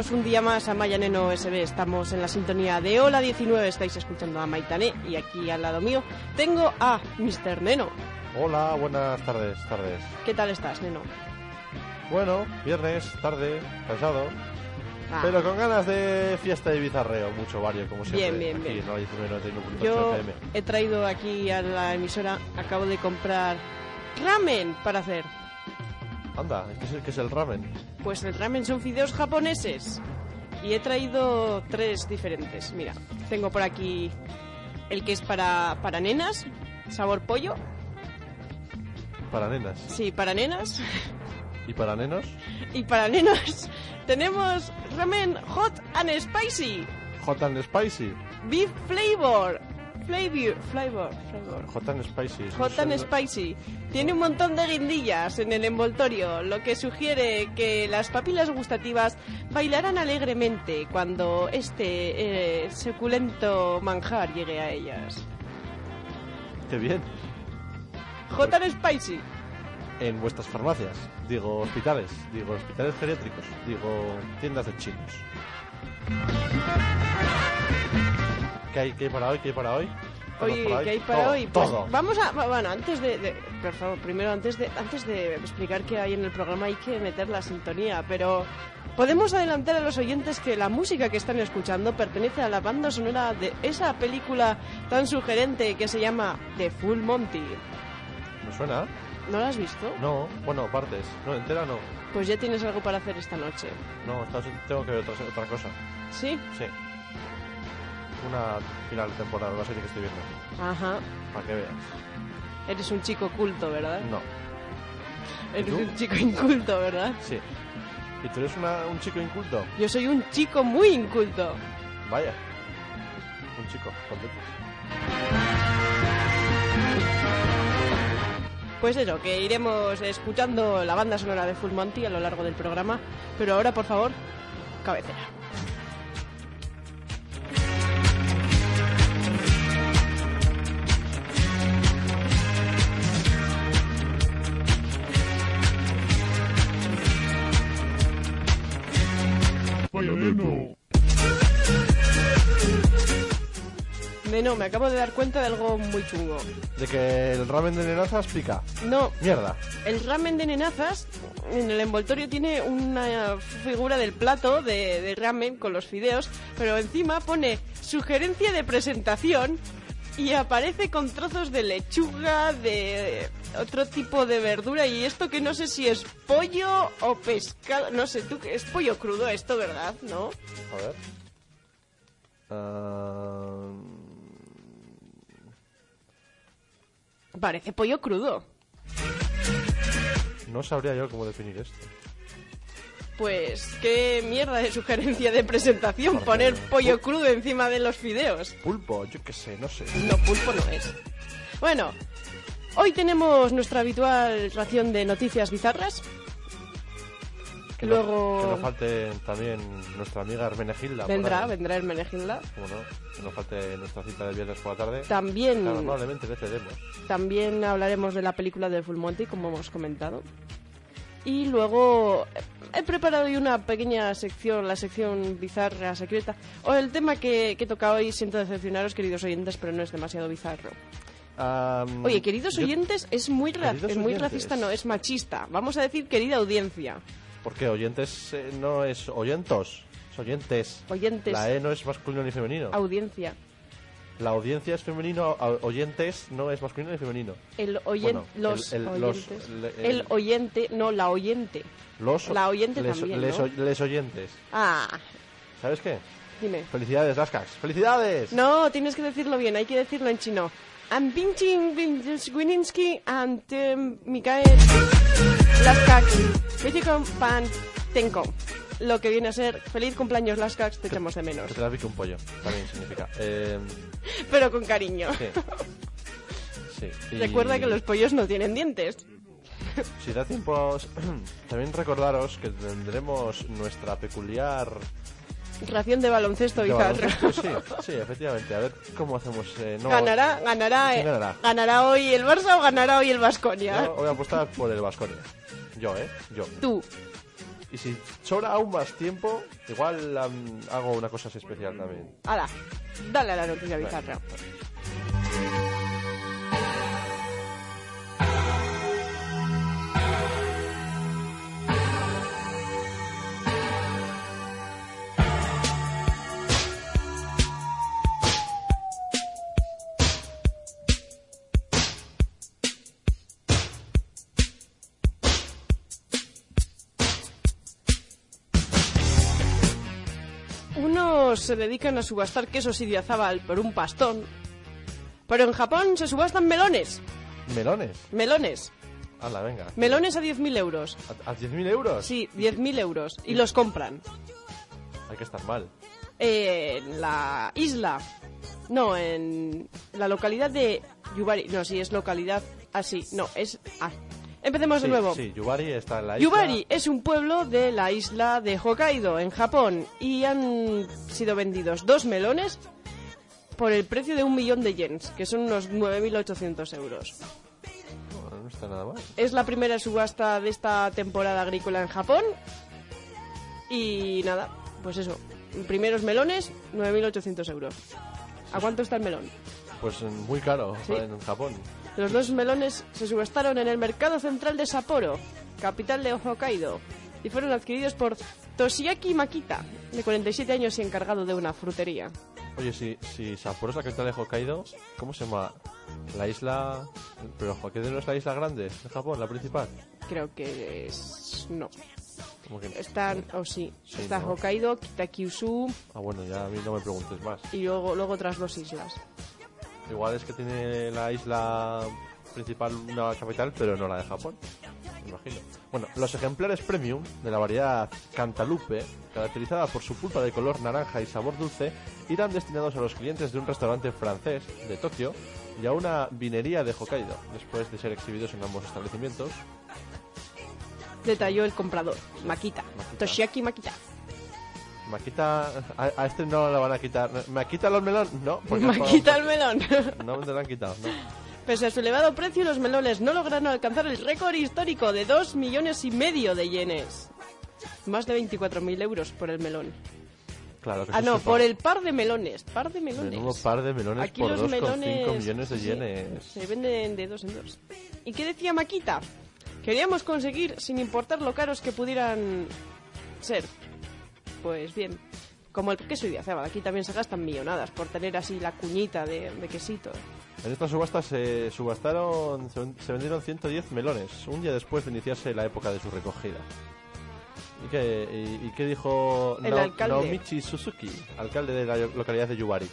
Bienvenidos un día más a Mayaneno SB. Estamos en la sintonía de Hola 19. Estáis escuchando a Maitané y aquí al lado mío tengo a Mr. Neno. Hola, buenas tardes, tardes. ¿Qué tal estás, Neno? Bueno, viernes, tarde, cansado, Ah, pero con ganas de fiesta y bizarreo, mucho vario, como siempre. Bien, bien, aquí bien. 19.91.8 Yo he traído aquí a la emisora, acabo de comprar ramen para hacer. Anda, ¿qué es, el, qué es el ramen? Pues el ramen son fideos japoneses. Y he traído tres diferentes. Mira, tengo por aquí el que es para, para nenas, sabor pollo. Para nenas. Sí, para nenas. ¿Y para nenos? Y para nenos tenemos ramen hot and spicy. Hot and Spicy. Beef flavor. Flavor, flavor, flavor. Hot and Spicy. Hot and spicy. Tiene un montón de guindillas en el envoltorio, lo que sugiere que las papilas gustativas bailarán alegremente cuando este eh, suculento manjar llegue a ellas. Qué bien. Hot and spicy. En vuestras farmacias, digo hospitales, digo hospitales geriátricos, digo tiendas de chinos. ¿Qué hay, qué hay para hoy? ¿Qué hay para hoy? ¿Tenemos Oye, para ¿qué hay para Todo, hoy? Pues todo. vamos a, bueno, antes de, de- por favor, primero antes de, antes de explicar qué hay en el programa hay que meter la sintonía, pero podemos adelantar a los oyentes que la música que están escuchando pertenece a la banda sonora de esa película tan sugerente que se llama The Full Monty. ¿Me suena? ¿No la has visto? No, bueno, partes. No, entera no. Pues ya tienes algo para hacer esta noche. No, tengo que ver otra, otra cosa. ¿Sí? Sí. Una final de temporada, la serie que estoy viendo. Ajá. Para que veas. Eres un chico culto, ¿verdad? No, Eres un chico inculto, ¿verdad? sí. ¿Y tú eres una- un chico inculto? Yo soy un chico muy inculto. Vaya. Un chico, letras. Pues eso, que iremos escuchando la banda sonora de Full Monty a lo largo del programa. Pero ahora, por favor, cabecera. Neno, me acabo de dar cuenta de algo muy chungo. De que el ramen de nenazas pica. No, Mierda. el ramen de nenazas, en el envoltorio tiene una figura del plato de, de ramen con los fideos, pero encima pone sugerencia de presentación y aparece con trozos de lechuga, de otro tipo de verdura y esto que no sé si es pollo o pescado, no sé, tú es pollo crudo esto, ¿verdad? ¿No? A ver. Ah, Parece pollo crudo. no sabría yo cómo definir esto. Pues qué mierda de sugerencia de presentación poner pollo crudo encima de los fideos. Pulpo, yo qué sé, no sé. No, pulpo no es. Bueno, hoy tenemos nuestra habitual ración de noticias bizarras. Que no- Luego que no falte también nuestra amiga Hermenegilda. vendrá, vendrá el Menegilda. ¿Cómo no? Que no falte nuestra cita de viernes por la tarde. También, Claro, probablemente le cedemos. también hablaremos de la película de Full Monty, como hemos comentado. Y luego eh, he preparado hoy una pequeña sección, la sección bizarra, secreta. O el tema que, que toca hoy, siento decepcionaros, queridos oyentes, pero no es demasiado bizarro. Am, Oye, queridos yo- oyentes, es muy, ra- es muy oyentes. racista, no, es machista. Vamos a decir querida audiencia. ¿Por qué? Oyentes eh, no es oyentos, es oyentes. Oyentes, La E no es masculino ni femenino. audiencia. La audiencia es femenino, oyentes no es masculino ni femenino. El oyente, Bueno, los el- el- los- oyente, no, la oyente. Los, La oyente les, también, les, ¿no? oy- les oyentes. Ah, ¿Sabes qué? dime. Felicidades, Lascax. ¡Felicidades! No, tienes que decirlo bien, hay que decirlo en chino. I'm Binching Wininski and um, Mikael Laskax. Wichikon Pan Tenko. Lo que viene a ser feliz cumpleaños Laskax, te echamos de menos. Que te la pique un pollo, también significa. Eh, Pero con cariño. sí. Sí. y Recuerda que los pollos no tienen dientes. Si da tiempo, también recordaros que tendremos nuestra peculiar... Ración de baloncesto de baloncesto. Sí, sí, efectivamente. A ver cómo hacemos... eh, no, Ganará, ganará, ¿Quién eh, ganará? ganará hoy el Barça o ganará hoy el Vasconia. Voy a apostar por el Vasconia. Yo, ¿eh? Yo. Tú. Y si sobra aún más tiempo, igual am, hago una cosa así especial también. Hala, dale a la noticia bizarra. Se dedican a subastar quesos Idiazábal por un pastón. Pero en Japón se subastan melones. Melones. Melones. Hala, venga. Melones a 10.000 euros. ¿A, a 10.000 euros? Sí, 10.000 euros. Y los compran. Hay que estar mal. Eh, en la isla. No, en la localidad de Yubari. No, sí, es localidad. así. no, es. Ah. Empecemos de nuevo. Sí, Yubari está en la isla. Yubari es un pueblo de la isla de Hokkaido, en Japón, y han sido vendidos dos melones por el precio de un millón de yens, que son unos 9.800 euros. No, no está nada mal. Es la primera subasta de esta temporada agrícola en Japón. Y nada, pues eso. Primeros melones, 9.800 euros. ¿A cuánto está el melón? Pues eh, muy caro Sí. en Japón. Los dos melones se subastaron en el mercado central de Sapporo, capital de Hokkaido, y fueron adquiridos por Toshiaki Makita, de 47 años y encargado de una frutería. Oye, si, si Sapporo es la capital de Hokkaido, ¿cómo se llama? La isla... Pero Hokkaido no es la isla grande de Japón, la principal. Creo que es... no. Como que... Están... o sí. Sí, Está ¿no? Hokkaido, Kitakyushu Ah, bueno, ya a mí no me preguntes más. y luego, luego otras dos islas. Igual es que tiene la isla principal una capital, pero no la de Japón. Me imagino. Bueno, los ejemplares premium de la variedad Cantalupe, caracterizada por su pulpa de color naranja y sabor dulce, irán destinados a los clientes de un restaurante francés de Tokio y a una vinería de Hokkaido, después de ser exhibidos en ambos establecimientos. Detalló el comprador, Makita. Makita. Toshiaki Makita. Maquita, a, a este no le van a quitar. ¿Me quita los melones? No, porque Makita el melón. No me lo han quitado, no. Pese a su elevado precio, los melones no lograron alcanzar el récord histórico de 2 millones y medio de yenes. Más de 24.000 euros por el melón. Claro que Ah, no, por el par de melones. Par de melones. Menudo par de melones Aquí por los 2,5 melones millones de yenes. se venden de dos en dos. ¿Y qué decía Maquita? Queríamos conseguir, sin importar lo caros que pudieran ser. Pues bien, como el queso y de aquí también se gastan millonadas por tener así la cuñita de, de quesito. En esta subasta se subastaron, se, vendieron 110 melones, un día después de iniciarse la época de su recogida. ¿Y qué, y, y qué dijo El Nao- alcalde. Naomichi Suzuki, alcalde de la localidad de Yubari,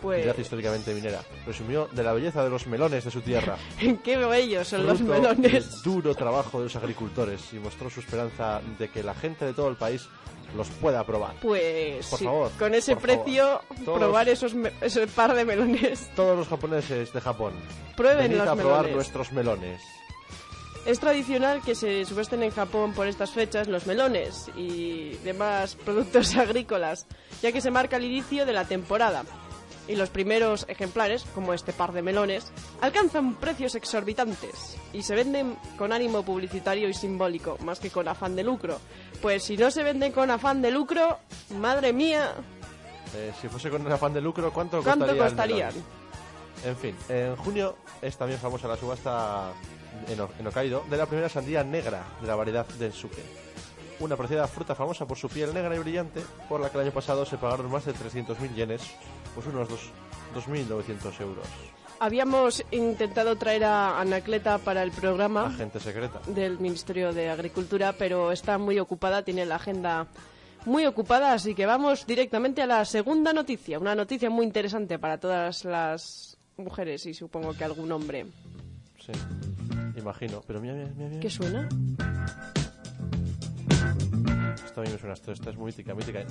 Pues, ciudad históricamente minera? Presumió de la belleza de los melones de su tierra. qué bellos son los melones. del duro trabajo de los agricultores y mostró su esperanza de que la gente de todo el país los pueda probar. Pues Por sí, favor, con ese precio. Todos- probar esos ese par de melones. Todos los japoneses de Japón, Prueben venid los a probar melones. nuestros melones. Es tradicional que se subesten en Japón por estas fechas los melones y demás productos agrícolas, ya que se marca el inicio de la temporada. Y los primeros ejemplares, como este par de melones, alcanzan precios exorbitantes y se venden con ánimo publicitario y simbólico, más que con afán de lucro. Pues si no se venden con afán de lucro, madre mía, Eh, si fuese con afán de lucro, ¿cuánto, ¿cuánto costaría costarían? En fin, en junio es también famosa la subasta en, en Hokkaido de la primera sandía negra de la variedad Densuke. Una apreciada fruta famosa por su piel negra y brillante, por la que el año pasado se pagaron más de 300.000 yenes, pues unos dos- 2.900 euros. Habíamos intentado traer a Anacleta para el programa Agente secreta. del Ministerio de Agricultura, pero está muy ocupada, tiene la agenda muy ocupada, así que vamos directamente a la segunda noticia, una noticia muy interesante para todas las mujeres y supongo que algún hombre. Sí, imagino. Pero mira, mira, mira. mira. ¿Qué suena? Esto a mí me suena, esto, esta es muy mítica, mítica.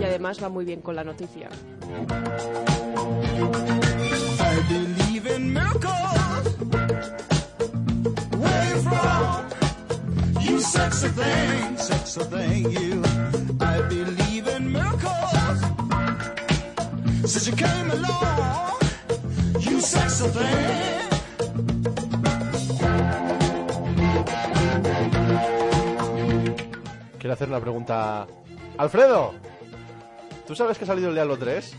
Y además va muy bien con la noticia. I believe in miracles. Where you from? You sexy thing, sexy thing, you. I believe in miracles. Since you came along, you sexy thing. Quiero hacer una pregunta. ¡Alfredo! ¿Tú sabes que ha salido el Diablo 3?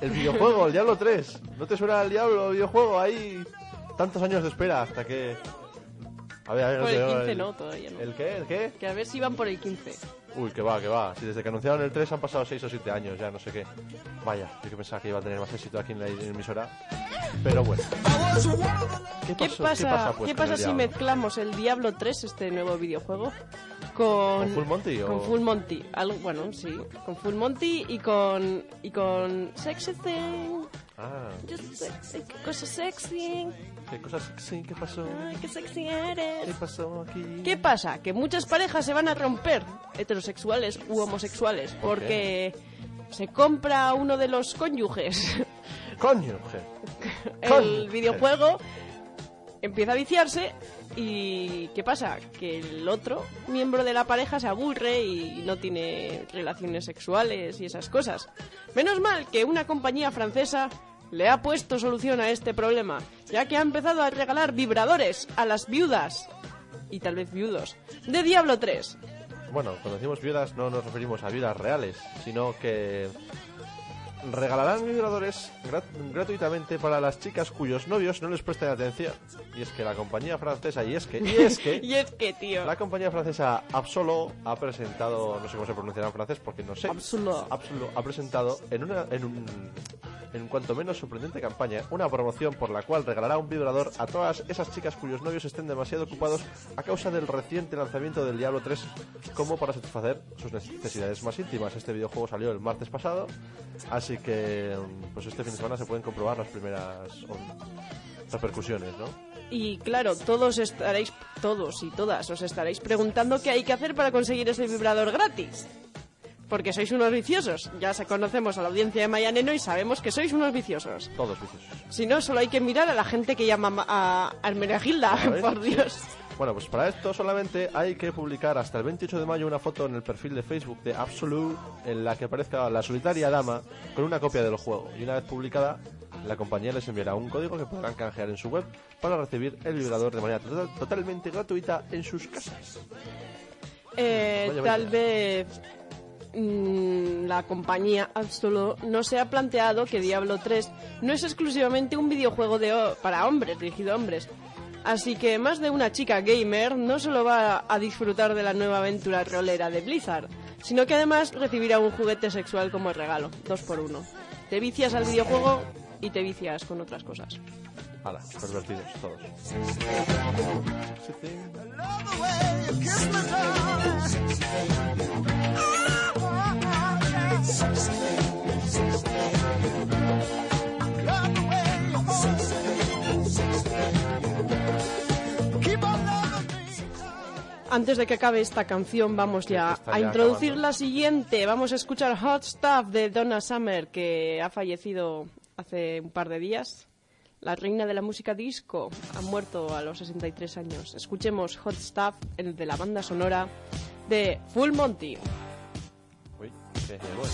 El videojuego, el Diablo 3. ¿No te suena el Diablo, el videojuego? Ahí tantos años de espera hasta que... A ver, a ver, Por no el sé, 15 no, todavía no. ¿El qué? ¿El qué? Que a ver si van por el 15. Uy, que va, que va. Si desde que anunciaron el 3 han pasado 6 o 7 años, ya no sé qué. Vaya, yo que pensaba que iba a tener más éxito aquí en la emisora. Pero bueno. ¿Qué, ¿Qué pasó- pasa, pues, ¿qué pasa el si mezclamos el Diablo 3, este nuevo videojuego, con... ¿Con Full Monty o...? Con Full Monty. Algo, bueno, sí. Con Full Monty y con... Y con... Sexy Thing. Ah, Just sexy, qué cosa sexy. Qué cosas... Sí, ¿qué pasó? Ay, qué sexy ¿Qué eres. pasó aquí? ¿Qué pasa? Que muchas parejas se van a romper, heterosexuales u homosexuales, ¿Por porque se compra uno de los cónyuges ¡Coño, mujer! el Cónyuge. videojuego, empieza a viciarse y ¿qué pasa? Que el otro miembro de la pareja se aburre y no tiene relaciones sexuales y esas cosas. Menos mal que una compañía francesa le ha puesto solución a este problema, ya que ha empezado a regalar vibradores a las viudas y tal vez viudos de Diablo 3. Bueno, cuando decimos viudas no nos referimos a viudas reales, sino que regalarán vibradores grat- gratuitamente para las chicas cuyos novios no les presten atención. Y es que la compañía francesa, y es que, y es que, Y es que, tío, la compañía francesa Absolo ha presentado, no sé cómo se pronunciará en francés porque no sé. Absolo. Absolo ha presentado en una, en un, en cuanto menos sorprendente campaña, una promoción por la cual regalará un vibrador a todas esas chicas cuyos novios estén demasiado ocupados a causa del reciente lanzamiento del Diablo 3 como para satisfacer sus necesidades más íntimas. Este videojuego salió el martes pasado, así que pues este fin de semana se pueden comprobar las primeras repercusiones, ¿no? Y claro, todos estaréis, todos y todas os estaréis preguntando qué hay que hacer para conseguir ese vibrador gratis. Porque sois unos viciosos. Ya se conocemos a la audiencia de Mayaneno y sabemos que sois unos viciosos. Todos viciosos. Si no, solo hay que mirar a la gente que llama ma- a Hermenegilda, A ver, por. Dios. Bueno, pues para esto solamente hay que publicar hasta el 28 de mayo una foto en el perfil de Facebook de Absolute en la que aparezca la solitaria dama con una copia del juego. Y una vez publicada, la compañía les enviará un código que podrán canjear en su web para recibir el vibrador de manera total- totalmente gratuita en sus casas. Eh, Vaya, tal vez mm, la compañía Absolo no se ha planteado que Diablo 3 no es exclusivamente un videojuego de para hombres, dirigido a hombres. Así que más de una chica gamer no solo va a disfrutar de la nueva aventura rolera de Blizzard, sino que además recibirá un juguete sexual como regalo, dos por uno. Te vicias al videojuego y te vicias con otras cosas. Hala, pervertidos todos. Antes de que acabe esta canción, vamos ya está a ya introducir acabando. la siguiente. Vamos a escuchar Hot Stuff de Donna Summer, que ha fallecido hace un par de días. La reina de la música disco ha muerto a los 63 años. Escuchemos Hot Stuff, el de la banda sonora de Full Monty. Uy, qué llevo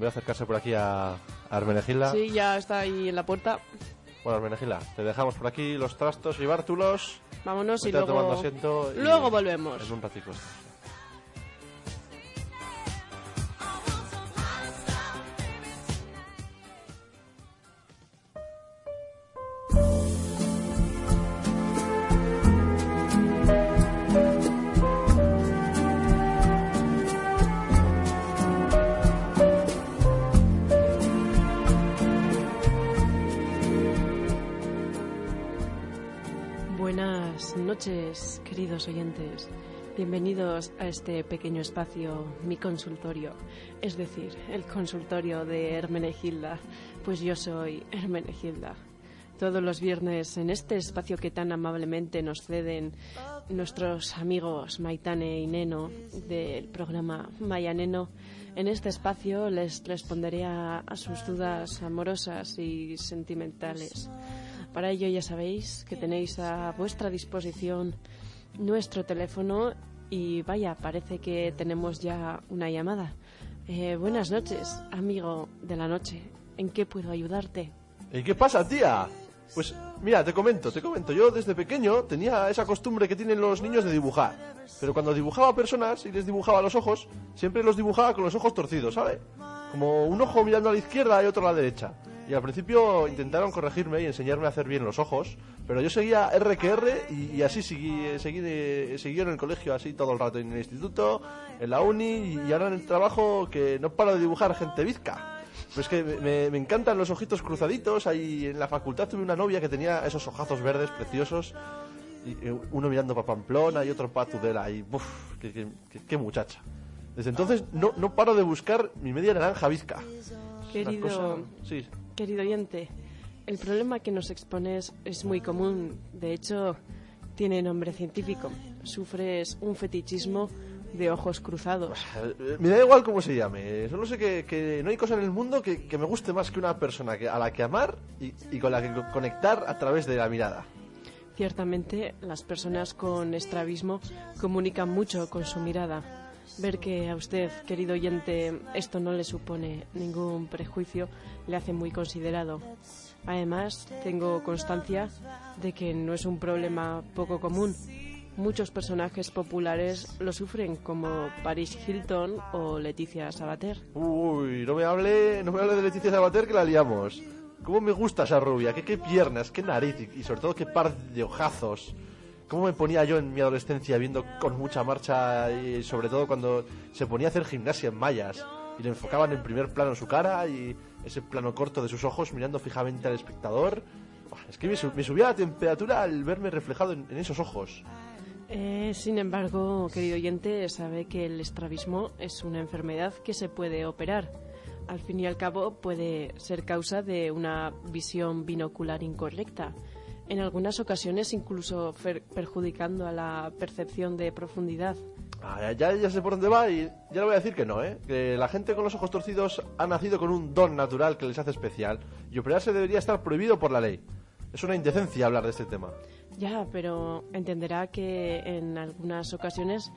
veo, veo acercarse por aquí a, a Armenegilda. Sí, ya está ahí en la puerta. Bueno, Armenegilda, te dejamos por aquí los trastos y bártulos. Vámonos y Vete tomando luego, asiento y luego volvemos. En un ratico. Noches, queridos oyentes. Bienvenidos a este pequeño espacio, mi consultorio, es decir, el consultorio de Hermenegilda, pues yo soy Hermenegilda. Todos los viernes en este espacio que tan amablemente nos ceden nuestros amigos Maitane y Neno del programa Maya Neno, en este espacio les responderé a, a sus dudas amorosas y sentimentales. Para ello ya sabéis que tenéis a vuestra disposición nuestro teléfono y vaya, parece que tenemos ya una llamada. Eh, buenas noches, amigo de la noche. ¿En qué puedo ayudarte? ¿Y qué pasa, tía? Pues mira, te comento, te comento. Yo desde pequeño tenía esa costumbre que tienen los niños de dibujar. Pero cuando dibujaba personas y les dibujaba los ojos, siempre los dibujaba con los ojos torcidos, ¿sabes? Como un ojo mirando a la izquierda y otro a la derecha. Y al principio intentaron corregirme y enseñarme a hacer bien los ojos, pero yo seguía R que R y, y así seguí, seguí, de- seguí en el colegio así todo el rato, en el instituto, en la uni y ahora en el trabajo que no paro de dibujar gente bizca. Pues que me, me- encantan los ojitos cruzaditos, ahí en la facultad tuve una novia que tenía esos ojazos verdes preciosos, y, eh, uno mirando para Pamplona y otro para Tudela, y uf, qué, muchacha. Desde entonces no, no paro de buscar mi media naranja bizca. Querido, cosa- Sí, querido oyente, el problema que nos expones es muy común. De hecho, tiene nombre científico. Sufres un fetichismo de ojos cruzados. Eh, Me da igual cómo se llame. Solo sé que, que no hay cosa en el mundo que, que me guste más que una persona que, a la que amar y, y con la que co- conectar a través de la mirada. Ciertamente, las personas con estrabismo comunican mucho con su mirada. Ver que a usted, querido oyente, esto no le supone ningún prejuicio, le hace muy considerado. Además, tengo constancia de que no es un problema poco común. Muchos personajes populares lo sufren, como Paris Hilton o Leticia Sabater. Uy, no me hable, no me hable de Leticia Sabater que la liamos. ¿Cómo me gusta esa rubia? ¿Qué, qué piernas, qué nariz y, sobre todo qué par de ojazos. ¿Cómo me ponía yo en mi adolescencia viendo con mucha marcha y sobre todo cuando se ponía a hacer gimnasia en mallas y le enfocaban en primer plano su cara y ese plano corto de sus ojos mirando fijamente al espectador? Es que me, su- me subía la temperatura al verme reflejado en, en esos ojos. Eh, sin embargo, querido oyente, sabe que el estrabismo es una enfermedad que se puede operar. Al fin y al cabo, puede ser causa de una visión binocular incorrecta. En algunas ocasiones, incluso perjudicando a la percepción de profundidad. Ah, ya, ya sé por dónde va y ya le voy a decir que no, ¿eh? Que la gente con los ojos torcidos ha nacido con un don natural que les hace especial y operarse debería estar prohibido por la ley. Es una indecencia hablar de este tema. Ya, pero entenderá que en algunas ocasiones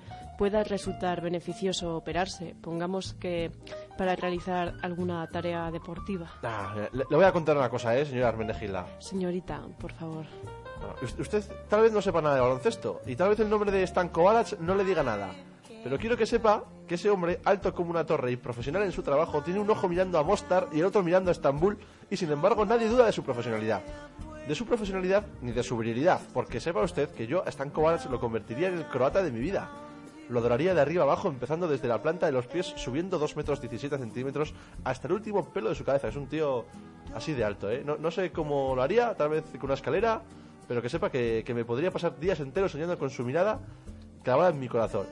pueda resultar beneficioso operarse. Pongamos que para realizar alguna tarea deportiva. Ah, le, le voy a contar una cosa, ¿eh, señora Armenegilda? Señorita, por favor. Bueno, us- usted tal vez no sepa nada de baloncesto y tal vez el nombre de Stanko Balac no le diga nada. Pero quiero que sepa que ese hombre, alto como una torre y profesional en su trabajo, tiene un ojo mirando a Mostar y el otro mirando a Estambul y sin embargo nadie duda de su profesionalidad. De su profesionalidad ni de su virilidad, porque sepa usted que yo a Stanko Balac lo convertiría en el croata de mi vida. Lo adoraría de arriba abajo, empezando desde la planta de los pies, subiendo 2 metros 17 centímetros hasta el último pelo de su cabeza. Es un tío así de alto, ¿eh? No, no sé cómo lo haría, tal vez con una escalera, pero que sepa que, que me podría pasar días enteros soñando con su mirada clavada en mi corazón.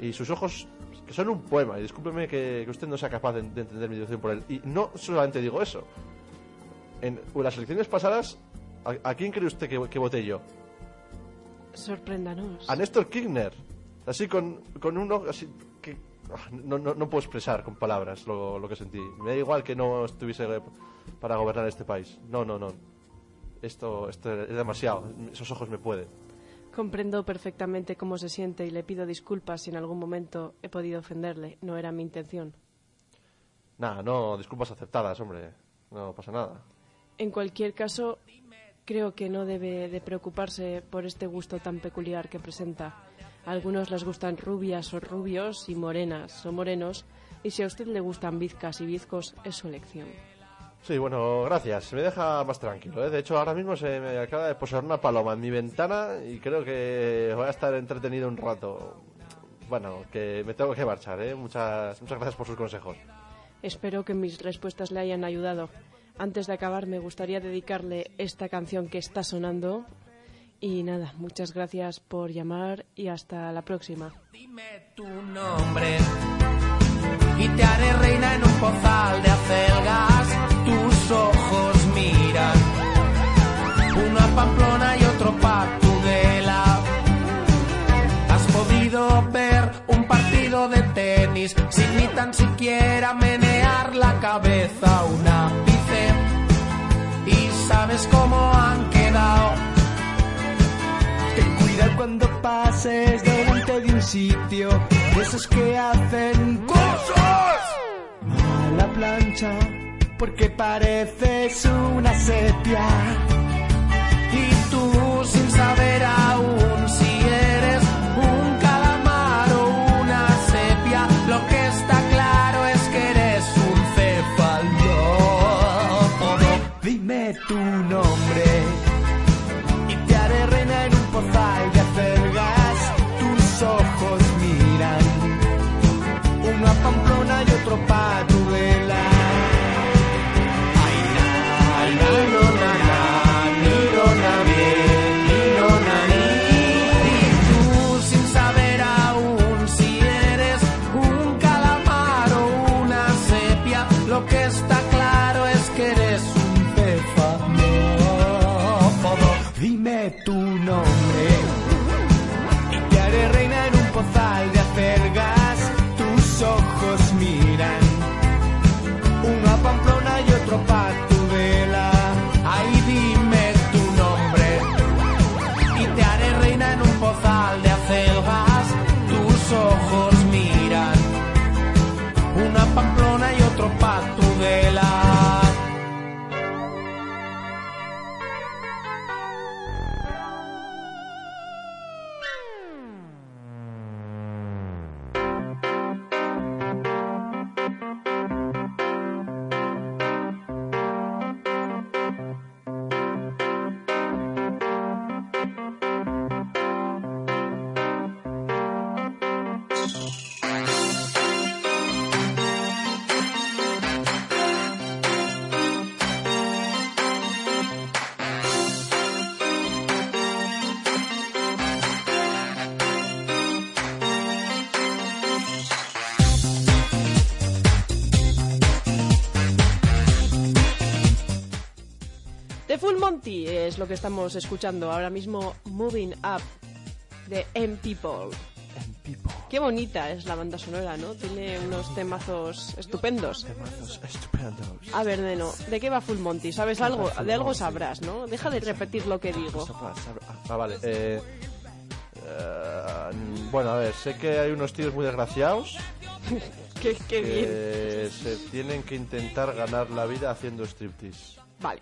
Y sus ojos, que son un poema. Y discúlpeme que, que usted no sea capaz de, de entender mi devoción por él. Y no solamente digo eso. En las elecciones pasadas, ¿a, a quién cree usted que, que voté yo? Sorpréndanos. a Néstor Kirchner. Así con, con un ojo así que ah, no, no, no puedo expresar con palabras lo, lo que sentí. Me da igual que no estuviese para gobernar este país. No, no, no. Esto, esto es demasiado. Esos ojos me pueden. Comprendo perfectamente cómo se siente y le pido disculpas si en algún momento he podido ofenderle. No era mi intención. Nada, no, disculpas aceptadas, hombre. No pasa nada. En cualquier caso, creo que no debe de preocuparse por este gusto tan peculiar que presenta. A algunos les gustan rubias o rubios y morenas o morenos, y si a usted le gustan bizcas y bizcos, es su elección. Sí, bueno, gracias. Me deja más tranquilo. ¿eh? De hecho, ahora mismo se me acaba de posar una paloma en mi ventana y creo que voy a estar entretenido un rato. Bueno, que me tengo que marchar, ¿eh? Muchas, muchas gracias por sus consejos. Espero que mis respuestas le hayan ayudado. Antes de acabar, me gustaría dedicarle esta canción que está sonando. Y nada, muchas gracias por llamar y hasta la próxima. Dime tu nombre y te haré reina en un pozal de acelgas. Tus ojos miran uno a Pamplona y otro pa' Tudela. Has podido ver un partido de tenis sin ni tan siquiera menear la cabeza un ápice y sabes cómo han quedado. Cuando pases delante de un sitio esos que hacen cosas a la plancha porque pareces una sepia. Y tú sin saber es lo que estamos escuchando ahora mismo, Moving Up, de M People. Qué bonita es la banda sonora, ¿no? Tiene unos temazos estupendos. Estupendos. A ver, Neno, ¿de qué va Full Monty? ¿Sabes algo? De algo sabrás, ¿no? Deja de repetir lo que digo. Ah, vale. Eh, eh, bueno, a ver, sé que hay unos tíos muy desgraciados Qué, qué bien. que se tienen que intentar ganar la vida haciendo striptease. Vale,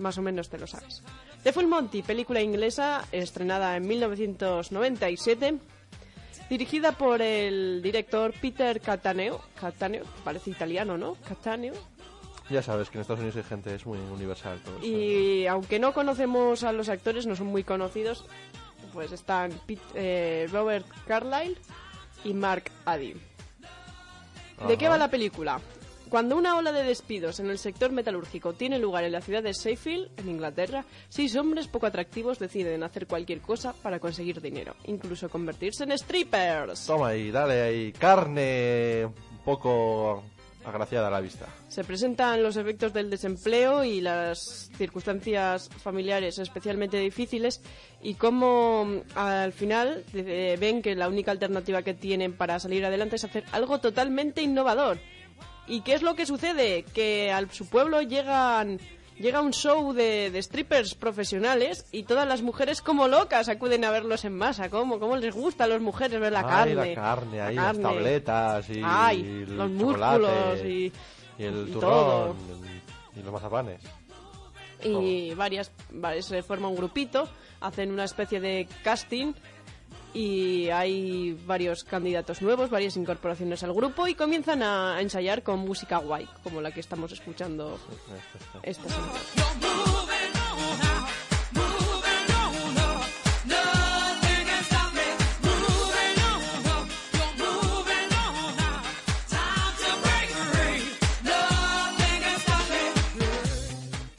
más o menos te lo sabes. The Full Monty, película inglesa estrenada en 1997, dirigida por el director Peter Cataneo. Cataneo, parece italiano, ¿no? Cataneo. Ya sabes que en Estados Unidos hay gente, es muy universal todo eso. Y aunque no conocemos a los actores, no son muy conocidos, pues están Pete- eh, Robert Carlyle y Mark Addy. ¿De qué va la película? Cuando una ola de despidos en el sector metalúrgico tiene lugar en la ciudad de Sheffield, en Inglaterra, seis hombres poco atractivos deciden hacer cualquier cosa para conseguir dinero, incluso convertirse en strippers. Toma ahí, dale ahí, carne un poco agraciada a la vista. Se presentan los efectos del desempleo y las circunstancias familiares especialmente difíciles y cómo al final eh, ven que la única alternativa que tienen para salir adelante es hacer algo totalmente innovador. ¿Y qué es lo que sucede? Que a su pueblo llegan llega un show de, de strippers profesionales y todas las mujeres como locas acuden a verlos en masa. ¿Cómo, cómo les gusta a las mujeres ver la Ay, carne? la carne, ahí, La las tabletas y Ay, los músculos y, y el y turrón todo. y los mazapanes. y varias, varias se forma un grupito, hacen una especie de casting y hay varios candidatos nuevos, varias incorporaciones al grupo y comienzan a ensayar con música guay, como la que estamos escuchando.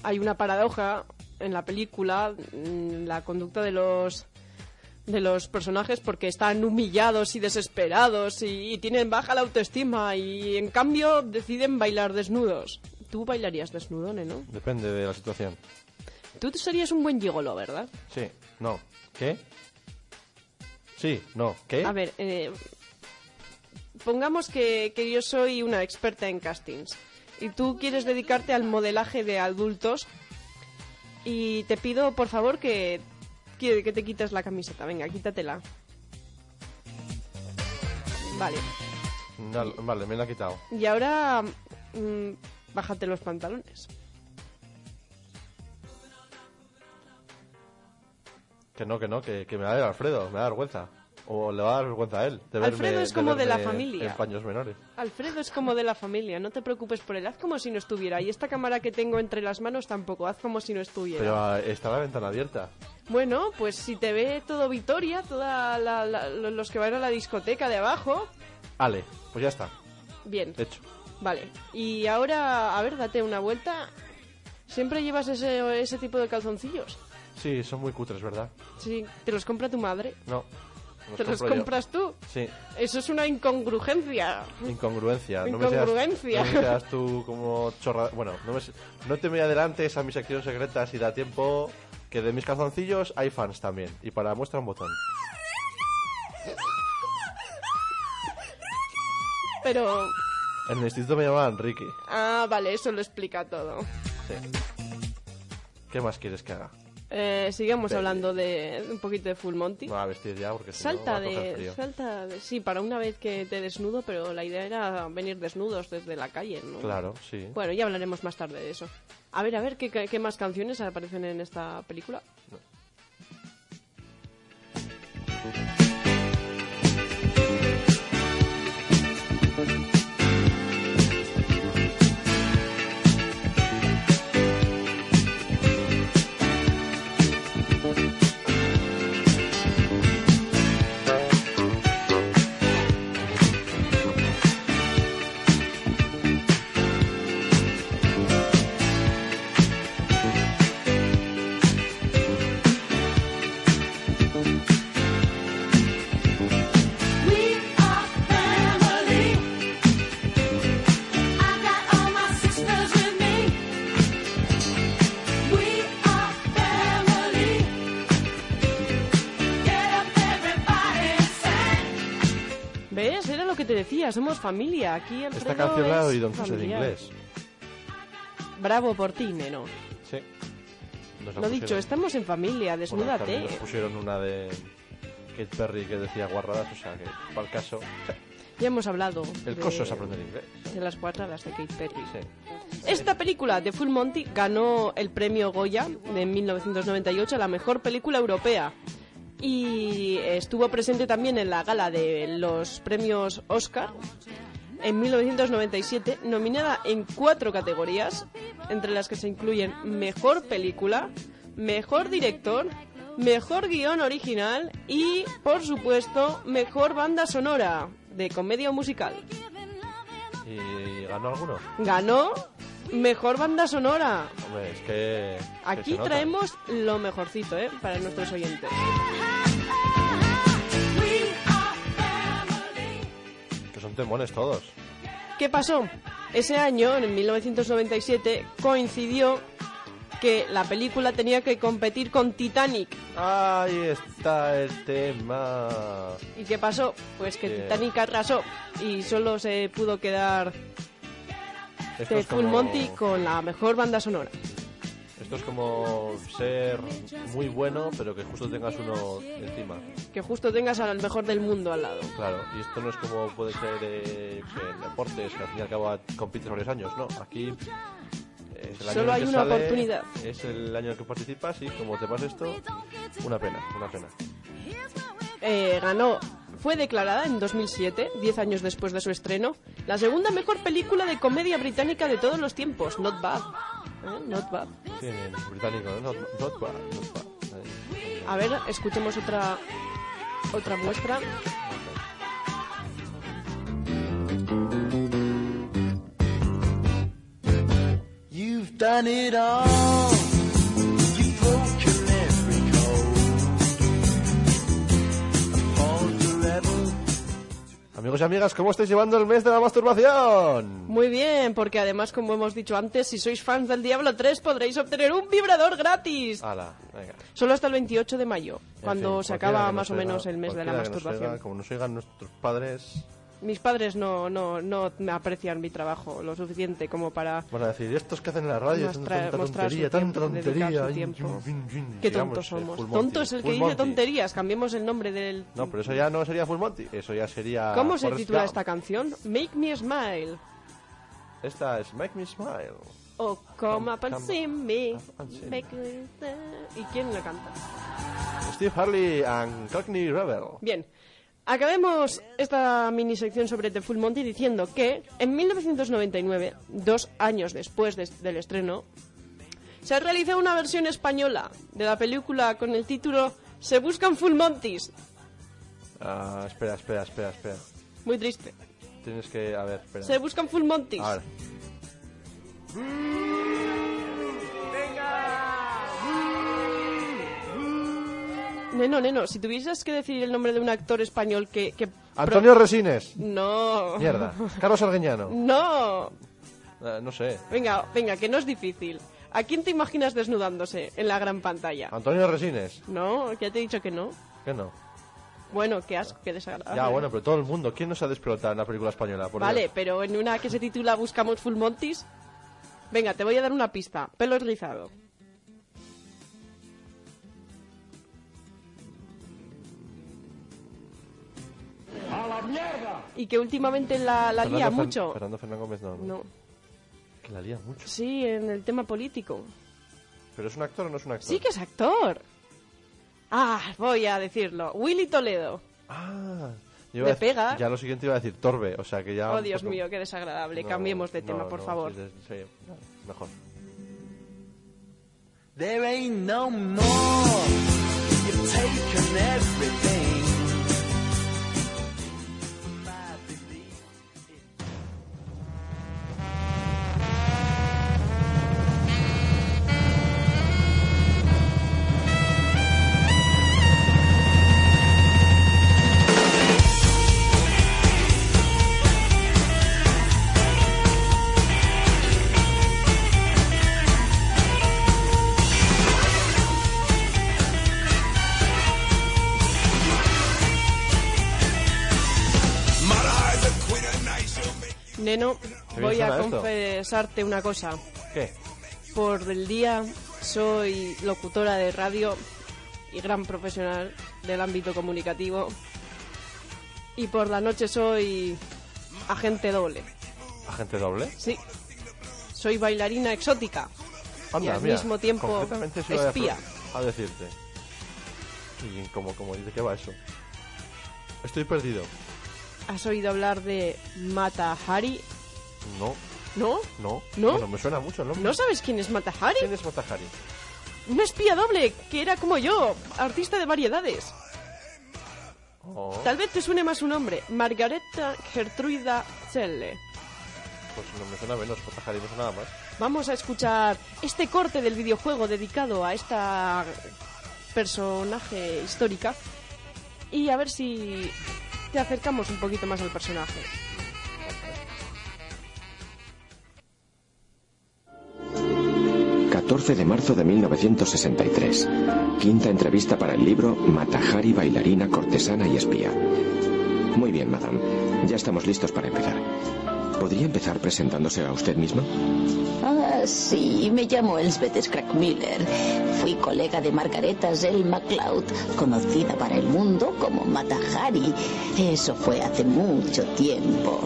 Hay una paradoja en la película, en la conducta de los de los personajes porque están humillados y desesperados y, y tienen baja la autoestima y en cambio deciden bailar desnudos. Tú bailarías desnudo, ¿no? Depende de la situación. Tú serías un buen gigolo, ¿verdad? Sí, no. ¿Qué? Sí, no. ¿Qué? A ver, eh, pongamos que, que yo soy una experta en castings y tú quieres dedicarte al modelaje de adultos y te pido, por favor, que, que, que te quites la camiseta. Venga, quítatela. Vale. Vale, me la ha quitado. Y ahora, mm, bájate los pantalones. Que no, que no, que, que me va a dar Alfredo, me da vergüenza. O le va a dar vergüenza a él. De Alfredo verme- es como de la verme familia. En paños menores. Alfredo es como de la familia, no te preocupes por él. Haz como si no estuviera. Y esta cámara que tengo entre las manos tampoco. Haz como si no estuviera. Pero ah, está la ventana abierta. Bueno, pues si te ve todo Vitoria, toda la- la- lo- los que van a la discoteca de abajo, Ale, pues ya está, bien, hecho. vale. Y ahora, a ver, date una vuelta. ¿Siempre llevas ese, ese tipo de calzoncillos? Sí, son muy cutres, ¿verdad? Sí, ¿te los compra tu madre? No. los ¿Te los yo. compras tú? Sí, Eso es una incongruencia. incongruencia. No me seas- Incongruencia. No me seas tú como chorra... Bueno, no, me no te me adelantes a mis secciones secretas y da tiempo Que de mis calzoncillos hay fans también. Y para muestra un botón. Pero... En el instituto me llamaban Ricky. Ah, vale, eso lo explica todo. Sí. ¿Qué más quieres que haga? Eh, sigamos hablando de un poquito de Full Monty. Me voy a vestir ya porque si no va a coger de, frío. salta de... Sí, para una vez que te desnudo, pero la idea era venir desnudos desde la calle, ¿no? Claro, sí. Bueno, ya hablaremos más tarde de eso. A ver, a ver, ¿qué, más canciones aparecen en esta película? Decía, somos familia. Aquí el Esta Alfredo canción la he oído en familiar. inglés. Bravo por ti, neno. Sí. Nos Lo dicho, estamos en familia, Bueno, desnúdate. nos pusieron una de Kate Perry que decía guarradas, o sea que, para el caso, Ya hemos hablado el de, coso es aprender inglés. de las guarradas de Kate Perry. Sí. Esta película de Full Monty ganó el premio Goya de 1998 a la mejor película europea. Y estuvo presente también en la gala de los premios Oscar en 1997, nominada en cuatro categorías, entre las que se incluyen Mejor Película, Mejor Director, Mejor Guión Original y, por supuesto, Mejor Banda Sonora de Comedia Musical. ¿Y ganó alguno? Ganó Mejor Banda Sonora. Hombre, es que... Aquí traemos lo mejorcito, ¿eh? Para nuestros oyentes. Temones todos. ¿Qué pasó? Ese año, en 1997, coincidió que la película tenía que competir con Titanic. Ahí está el tema. ¿Y qué pasó? Pues que Titanic arrasó y solo se pudo quedar de Full como- Monty con la mejor banda sonora. Esto es como ser muy bueno, pero que justo tengas uno encima. Que justo tengas al mejor del mundo al lado. Claro, y esto no es como puede ser eh, en deportes, que al fin y al cabo compites varios años, ¿no? Aquí es el año Solo hay que una sale, oportunidad. Es el año en que participas y como te pasa esto, una pena, una pena. Eh, ganó, fue declarada en 2007, 10 años después de su estreno, la segunda mejor película de comedia británica de todos los tiempos. Not bad. ¿Eh? Not bad. Sí, en británico, ¿no? Not, not bad, not bad. Ahí. A ver, escuchemos otra otra muestra. You've done it all. Amigos y amigas, ¿cómo estáis llevando el mes de la masturbación? Muy bien, porque además, como hemos dicho antes, si sois fans del Diablo 3 podréis obtener un vibrador gratis. Venga. Solo hasta el 28 de mayo, En cuando fin, se acaba más o nos menos el mes de la masturbación. como nos oigan nuestros padres, Mis padres no, no, no me aprecian mi trabajo lo suficiente como para van a decir, estos que hacen en la radio, Mostrar- tanta tontería, tanta tontería. su ay, tiempo. yun, yun, yun". Qué tontos eh, somos. Tonto es el que dice tonterías. Cambiemos el nombre del... No, pero eso ya no sería Full Monty, eso ya sería... ¿Cómo se titula esta canción? Make Me Smile. Esta es Make Me Smile. O Come Up and See Me. Make me. ¿Y quién la canta? Steve Harley and Cockney Rebel. Bien. Acabemos esta mini sección sobre The Full Monty diciendo que en 1999, dos años después de- del estreno, se realizó una versión española de la película con el título Se buscan Full Montys. Ah, espera, espera, espera, espera. Muy triste. Tienes que... A ver, espera. Se buscan Full Montys. Ahora. Neno, neno, si tuvieses que decir el nombre de un actor español que... que Antonio Resines. No. Mierda. Carlos Arguiñano. No. Eh, no sé. Venga, venga, que no es difícil. ¿A quién te imaginas desnudándose en la gran pantalla? Antonio Resines. No, ya te he dicho que no. ¿Qué no? Bueno, qué asco, qué desagradable. Ya, bueno, pero todo el mundo. ¿Quién no se ha despertado en la película española? Por Vale, Dios? pero en una que se titula Buscamos Full Montis. Venga, te voy a dar una pista. Pelo rizado. Y que últimamente la, la lía Fer- mucho. Fernando Fernández Gómez no. No. Que la lía mucho. Sí, en el tema político. ¿Pero es un actor o no es un actor? Sí que es actor. Ah, voy a decirlo. Willy Toledo. Ah. yo decir- pega. Ya lo siguiente iba a decir Torbe, o sea que ya... Oh, Dios poco- mío, qué desagradable. No, Cambiemos de no, tema, por no, favor. sí, de- mejor. There ain't no more. You've taken everything. Confesarte una cosa. ¿Qué? Por el día soy locutora de radio y gran profesional del ámbito comunicativo. Y por la noche soy agente doble. ¿Agente doble? Sí. Soy bailarina exótica. Anda, y al mira, mismo tiempo espía. A, decirte. Y como, como dice que va eso. Estoy perdido. ¿Has oído hablar de Mata Hari? No, ¿No? no. ¿No? Bueno, me suena mucho el nombre. ¿No sabes quién es Mata Hari? ¿Quién es Matahari? Un espía doble que era como yo, artista de variedades. Oh, Tal vez te suene más su nombre, Margareta Gertruida Zelle. pues no me suena menos. Matahari no suena nada más. Vamos a escuchar este corte del videojuego dedicado a esta personaje histórica y a ver si te acercamos un poquito más al personaje. 14 de marzo de 1963. Quinta entrevista para el libro Matahari, bailarina, cortesana y espía. Muy bien, madame. Ya estamos listos para empezar. ¿Podría empezar presentándose a usted misma? Ah, sí, me llamo Elsbeth Scrackmiller. Fui colega de Margareta Zell MacLeod, conocida para el mundo como Matahari. Eso fue hace mucho tiempo.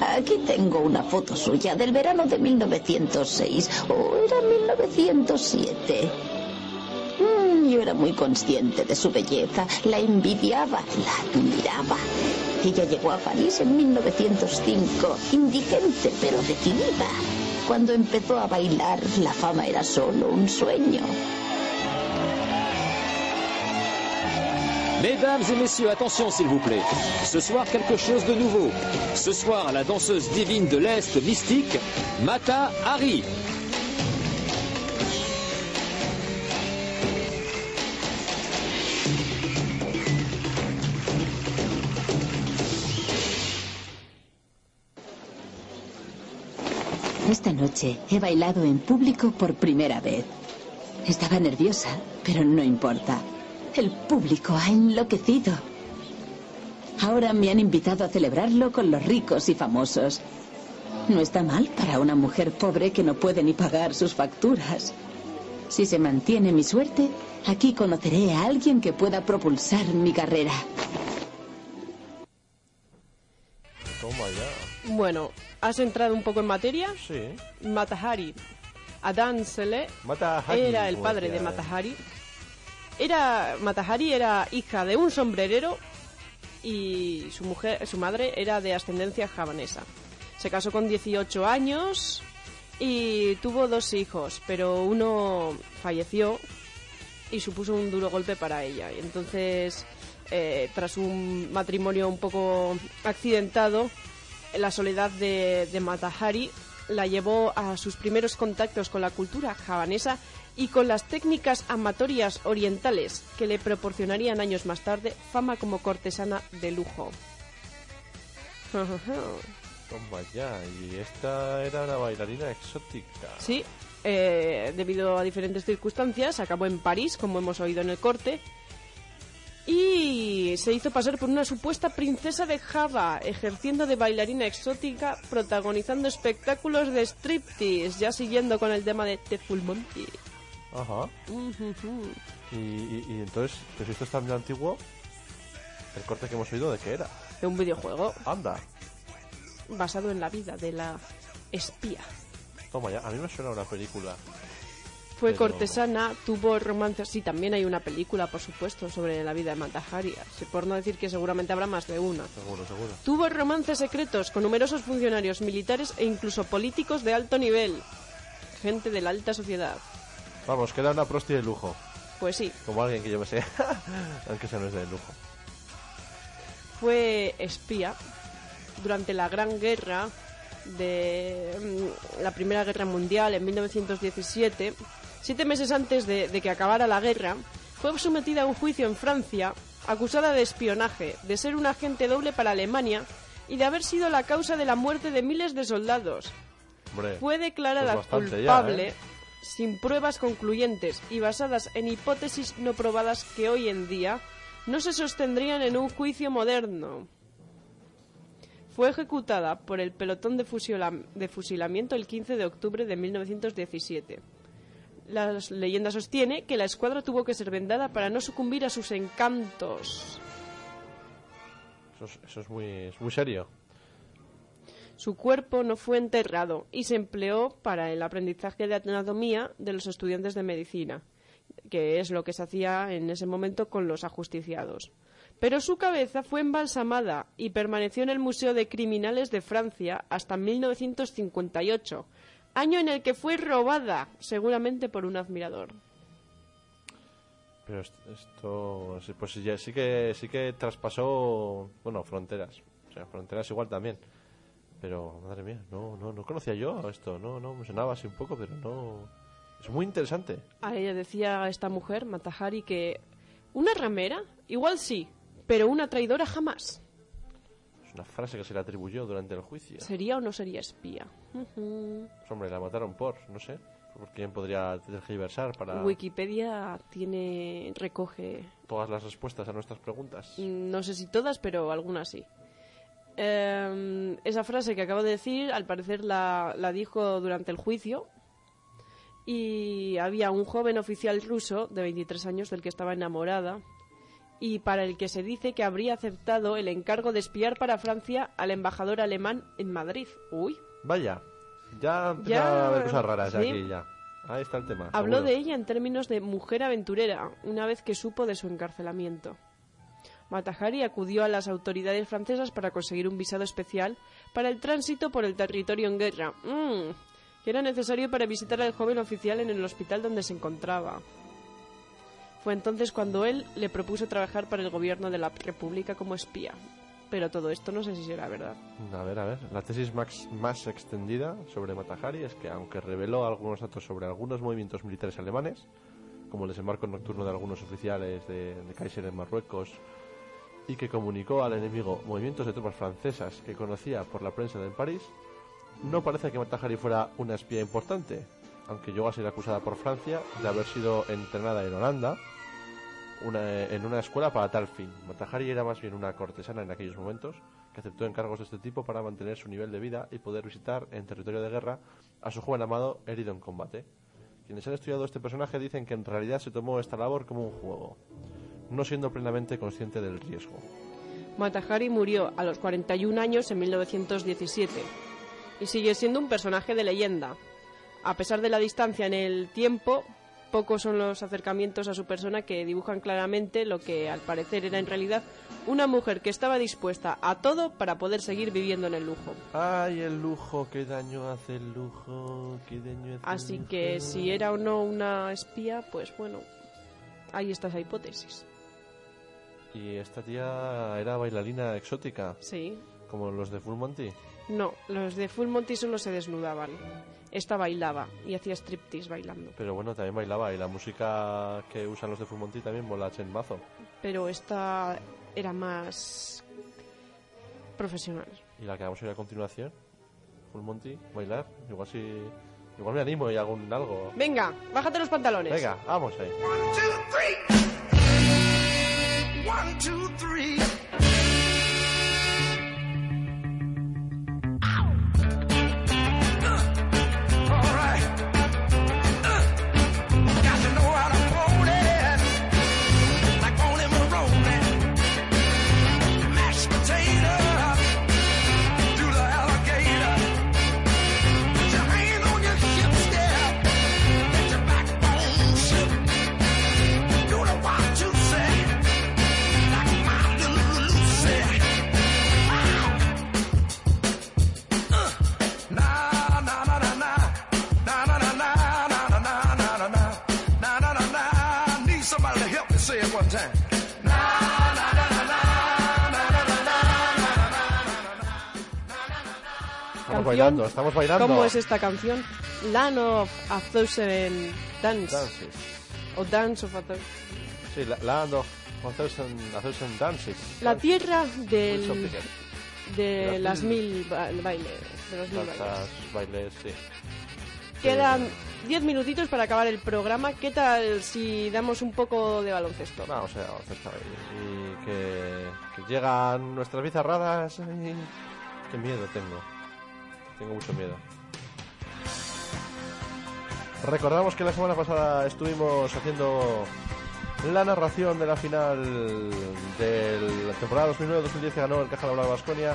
Aquí tengo una foto suya del verano de 1906, o era 1907. Mm, yo era muy consciente de su belleza, la envidiaba, la admiraba. Ella llegó a París en 1905, indigente pero decidida. Cuando empezó a bailar, la fama era solo un sueño. Mesdames et messieurs, attention s'il vous plaît. Ce soir, quelque chose de nouveau. Ce soir, la danseuse divine de l'Est mystique, Mata Hari. Esta noche he bailado en público por primera vez. Estaba nerviosa, pero no importa. El público ha enloquecido. Ahora me han invitado a celebrarlo con los ricos y famosos. No está mal para una mujer pobre que no puede ni pagar sus facturas. Si se mantiene mi suerte, aquí conoceré a alguien que pueda propulsar mi carrera. Toma ya. Bueno, ¿has entrado un poco en materia? Sí. Matahari. Adán Sele Matahari, era el padre de. Matahari. Era, Matahari era hija de un sombrerero y su mujer, su madre era de ascendencia javanesa. Se casó con 18 años y tuvo dos hijos, pero uno falleció y supuso un duro golpe para ella. Y entonces, eh, tras un matrimonio un poco accidentado, la soledad de, de Matahari la llevó a sus primeros contactos con la cultura javanesa y con las técnicas amatorias orientales que le proporcionarían años más tarde fama como cortesana de lujo. Toma ya. Y esta era una bailarina exótica. Sí, eh, debido a diferentes circunstancias, acabó en París, como hemos oído en el corte, y se hizo pasar por una supuesta princesa de Java, ejerciendo de bailarina exótica, protagonizando espectáculos de striptease, ya siguiendo con el tema de The Full Monty. Ajá. Y, y- y entonces, pues si esto es tan antiguo, el corte que hemos oído, ¿de qué era? De un videojuego Anda. basado en la vida de la espía. Toma ya, a mí me suena una película. Fue Pero- cortesana, tuvo romances. Sí, también hay una película, por supuesto, sobre la vida de Matahari. Sí, Por no decir que seguramente habrá más de una. Seguro, seguro. Tuvo romances secretos con numerosos funcionarios militares e incluso políticos de alto nivel. Gente de la alta sociedad. Vamos, que era una prosti de lujo. Pues sí, Como alguien que yo me sé. Aunque esa no es de lujo. fue espía durante la Gran Guerra de mm, la Primera Guerra Mundial en 1917. Siete meses antes de, de que acabara la guerra, fue sometida a un juicio en Francia, acusada de espionaje, de ser un agente doble para Alemania y de haber sido la causa de la muerte de miles de soldados. Hombre. Fue declarada Pues bastante ya, culpable ¿eh? Sin pruebas concluyentes y basadas en hipótesis no probadas que hoy en día no se sostendrían en un juicio moderno. Fue ejecutada por el pelotón de, fusila- de fusilamiento el 15 de octubre de 1917. La leyenda sostiene que la escuadra tuvo que ser vendada para no sucumbir a sus encantos. Eso es muy serio. Su cuerpo no fue enterrado y se empleó para el aprendizaje de anatomía de los estudiantes de medicina, que es lo que se hacía en ese momento con los ajusticiados. Pero su cabeza fue embalsamada y permaneció en el Museo de Criminales de Francia hasta 1958, año en el que fue robada, seguramente por un admirador. Pero est- esto, pues sí que sí que traspasó, bueno, fronteras. O sea, fronteras igual también. Pero, madre mía, no, no, no conocía yo esto, no, no, me sonaba así un poco, pero no... Es muy interesante. A ella decía esta mujer, Matahari, que una ramera, igual sí, pero una traidora jamás. Es una frase que se le atribuyó durante el juicio. ¿Sería o no sería espía? Pues, hombre, la mataron por, no sé, por quién podría tergiversar para Wikipedia tiene recoge todas las respuestas a nuestras preguntas. mm, no sé si todas, pero algunas sí. Em, esa frase que acabo de decir, al parecer la, la dijo durante el juicio y había un joven oficial ruso de 23 años del que estaba enamorada y para el que se dice que habría aceptado el encargo de espiar para Francia al embajador alemán en Madrid. Uy, Vaya, ya empieza Ya, a haber cosas raras sí. aquí ya. Ahí está el tema. Habló seguro. de ella en términos de mujer aventurera, una vez que supo de su encarcelamiento. Matahari acudió a las autoridades francesas para conseguir un visado especial para el tránsito por el territorio en guerra, Mm, que era necesario para visitar al joven oficial en el hospital donde se encontraba. Fue entonces cuando él le propuso trabajar para el gobierno de la República como espía. Pero todo esto no sé si será verdad. A ver, a ver. La tesis más, extendida sobre Matahari es que, aunque reveló algunos datos sobre algunos movimientos militares alemanes, como el desembarco nocturno de algunos oficiales de, de Kaiser en Marruecos, y que comunicó al enemigo movimientos de tropas francesas que conocía por la prensa de París, no parece que Matahari fuera una espía importante, aunque llegó a ser acusada por Francia de haber sido entrenada en Holanda en una escuela para tal fin. Matahari era más bien una cortesana en aquellos momentos que aceptó encargos de este tipo para mantener su nivel de vida y poder visitar en territorio de guerra a su joven amado herido en combate. Quienes han estudiado este personaje dicen que en realidad se tomó esta labor como un juego, no siendo plenamente consciente del riesgo. Matahari murió a los 41 años en 1917 y sigue siendo un personaje de leyenda. A pesar de la distancia en el tiempo, pocos son los acercamientos a su persona que dibujan claramente lo que al parecer era en realidad una mujer que estaba dispuesta a todo para poder seguir viviendo en el lujo. Ay, el lujo, qué daño hace el lujo, qué daño hace Así el que si era o no una espía, pues bueno, ahí está esa hipótesis. Y esta tía era bailarina exótica, Sí. como los de Full Monty. No, los de Full Monty solo se desnudaban. Esta bailaba y hacía striptease bailando. Pero bueno, también bailaba y la música que usan los de Full Monty también mola en mazo. Pero esta era más profesional. Y la que vamos a ir a continuación, Full Monty, bailar, igual si Igual me animo y hago un algo. Venga, bájate los pantalones. Venga, vamos ahí. One, two, One, two, three. Estamos bailando, estamos bailando. ¿Cómo es esta canción? Land of a Thousand Dance. Dances. O Dance of a Thousand. Sí, la- Land of a Thousand, a Thousand Dances. La tierra del, de Las mil- mil ba- bailes. De los mil bailes. Bailes, sí. Quedan 10 minutitos para acabar el programa. ¿Qué tal si damos un poco de baloncesto? Vamos a ahí. Y que, llegan nuestras bizarradas. y- Qué miedo tengo. Tengo mucho miedo. Recordamos que la semana pasada estuvimos haciendo la narración de la final de la temporada 2009-2010 que ganó el Caja Laboral Vasconia.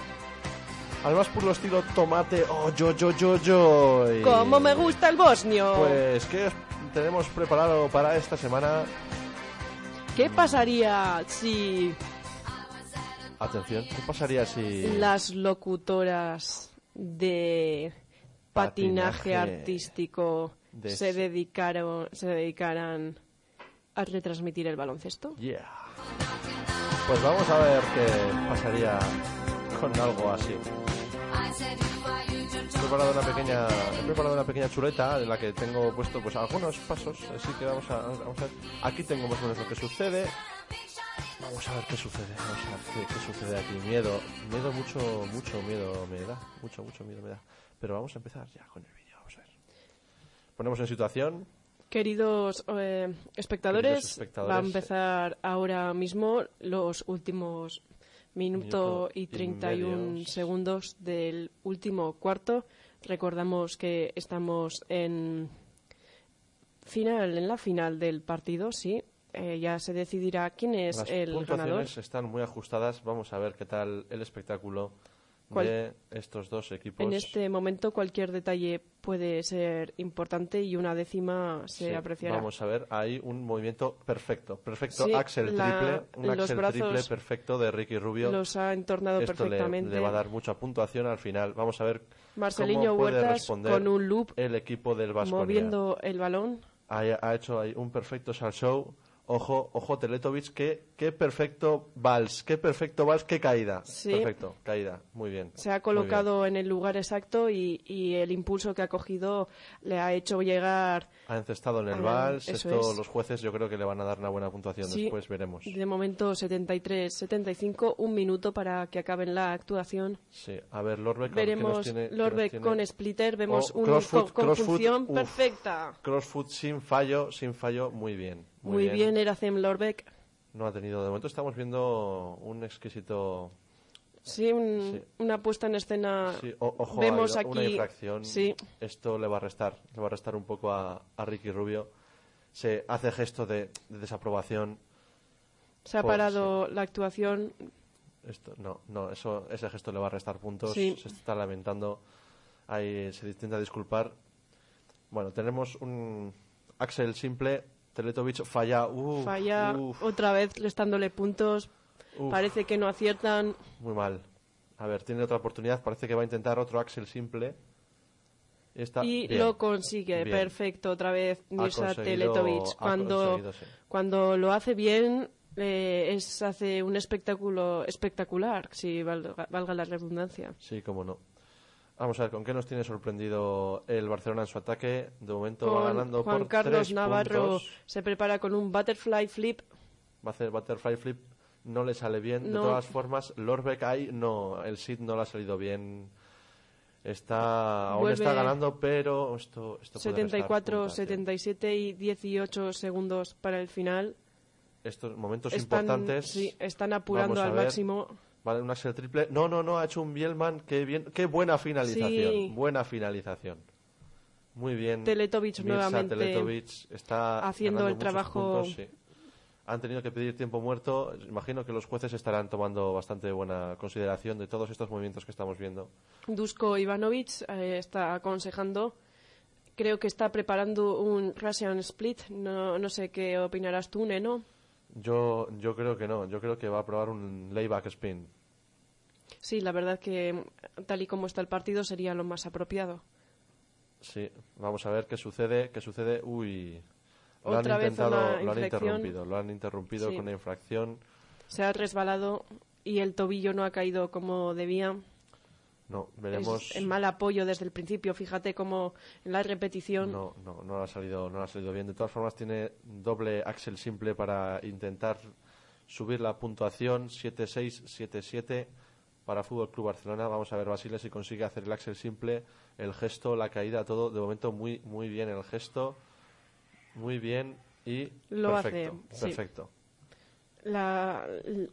Al más puro estilo tomate, oh yo yo yo yo. Y- ¡Cómo me gusta el bosnio! Pues, ¿qué os tenemos preparado para esta semana? ¿Qué pasaría si Atención, ¿qué pasaría si... las locutoras de patinaje, Patinaje artístico de- se dedicaron se dedicaran a retransmitir el baloncesto? Yeah. Pues vamos a ver qué pasaría con algo así. He preparado una pequeña, he preparado una pequeña chuleta en la que tengo puesto pues algunos pasos, así que vamos a, vamos a ver. Aquí tengo más o menos lo que sucede. Vamos a ver qué sucede, vamos a ver qué, qué sucede aquí. Miedo, miedo mucho, mucho miedo me da, mucho, mucho miedo me da. Pero vamos a empezar ya con el vídeo, vamos a ver. Ponemos en situación, Queridos eh, espectadores, Queridos espectadores, va a empezar ahora mismo los últimos minuto Minuto y y 31 medio. segundos del último cuarto. Recordamos que estamos en final, en la final del partido, sí. Eh, ya se decidirá quién es Las el ganador. puntuaciones están muy ajustadas. Vamos a ver qué tal el espectáculo De estos dos equipos. En este momento cualquier detalle puede ser importante y una décima se Sí, apreciará. Vamos a ver, hay un movimiento perfecto. Perfecto Sí, Axel la- triple. Un Axel triple perfecto de Ricky Rubio. Los ha entornado Esto le, perfectamente. le va a dar mucha puntuación al final. Vamos a ver Marceliño cómo puede Huertas responder con un loop el equipo del Vasconia. moviendo el balón. Ha, ha hecho ahí un perfecto sal show. Ojo, ojo, Teletovic, qué, qué perfecto vals, qué perfecto vals, qué caída. Sí. Perfecto, caída, muy bien. Se ha colocado en el lugar exacto y, y el impulso que ha cogido le ha hecho llegar. Ha encestado en el vals. Esto es. los jueces yo creo que le van a dar una buena puntuación. Sí. Después veremos. De momento 73-75, un minuto para que acaben la actuación. Sí, a ver, Lorbeck. ¿qué nos Veremos tiene- Lorbeck con splitter, vemos Oh, un crossfoot, co- conjunción perfecta. Crossfoot sin fallo, sin fallo, muy bien. Muy, Muy bien, Eracem Lorbeck. No ha tenido, de momento estamos viendo un exquisito. Sí, un- Sí. una puesta en escena. Sí, o- ojo, Vemos hay una infracción. Sí, Esto le va a restar, le va a restar un poco a, a Ricky Rubio. Se hace gesto de, de desaprobación. se ha Por- parado la actuación. Esto, no, no, eso, ese gesto le va a restar puntos. Se está lamentando. Ahí se intenta disculpar. Bueno, tenemos un Axel simple. Teletovic falla. Falla otra vez restándole puntos. Parece que no aciertan. Muy mal. A ver, tiene otra oportunidad. Parece que va a intentar otro Axel simple. Y, está y bien. lo consigue. Bien. Perfecto, otra vez Mirza Teletovic. Cuando, sí. cuando lo hace bien, eh, es, hace un espectáculo espectacular, si valga, valga la redundancia. Sí, cómo no. Vamos a ver, ¿con qué nos tiene sorprendido el Barcelona en su ataque? De momento va Con ganando Juan por Carlos tres Navarro puntos. se prepara con un butterfly flip. Va a hacer butterfly flip. No le sale bien. No. De todas formas, Lorbeck ahí no. El sit no le ha salido bien. Está, aún Vuelve está ganando, pero esto, esto puede restar 74, puntos, sí. 77 y 18 segundos para el final. Estos momentos Están, importantes. sí, están apurando al ver. máximo. Vale, un Axel triple. No, no, no, ha hecho un Bielman. Qué, bien, qué buena finalización. Sí. Buena finalización. Muy bien. Teletovic Mirza nuevamente Teletovic está haciendo el trabajo. puntos, sí. Han tenido que pedir tiempo muerto. Imagino que los jueces estarán tomando bastante buena consideración de todos estos movimientos que estamos viendo. Dusko Ivanovic eh, está aconsejando. Creo que está preparando un Russian Split. No, no sé qué opinarás tú, Neno. Yo, yo creo que no. Yo creo que va a probar un layback spin. Sí, la verdad que tal y como está el partido sería lo más apropiado. Sí, vamos a ver qué sucede. ¿Qué sucede? Uy. Lo Otra han intentado, lo han interrumpido. Lo han interrumpido Sí. con una infracción. Se ha resbalado y el tobillo no ha caído como debía. No, veremos. Es el mal apoyo desde el principio. Fíjate cómo en la repetición. No, no, no ha salido, no ha salido bien. De todas formas, tiene doble axel simple para intentar subir la puntuación 7-6, 7-7 para Fútbol Club Barcelona. Vamos a ver Basile si consigue hacer el axel simple, el gesto, la caída, todo. De momento muy, muy bien el gesto, muy bien y Lo perfecto, hace, sí. perfecto. la-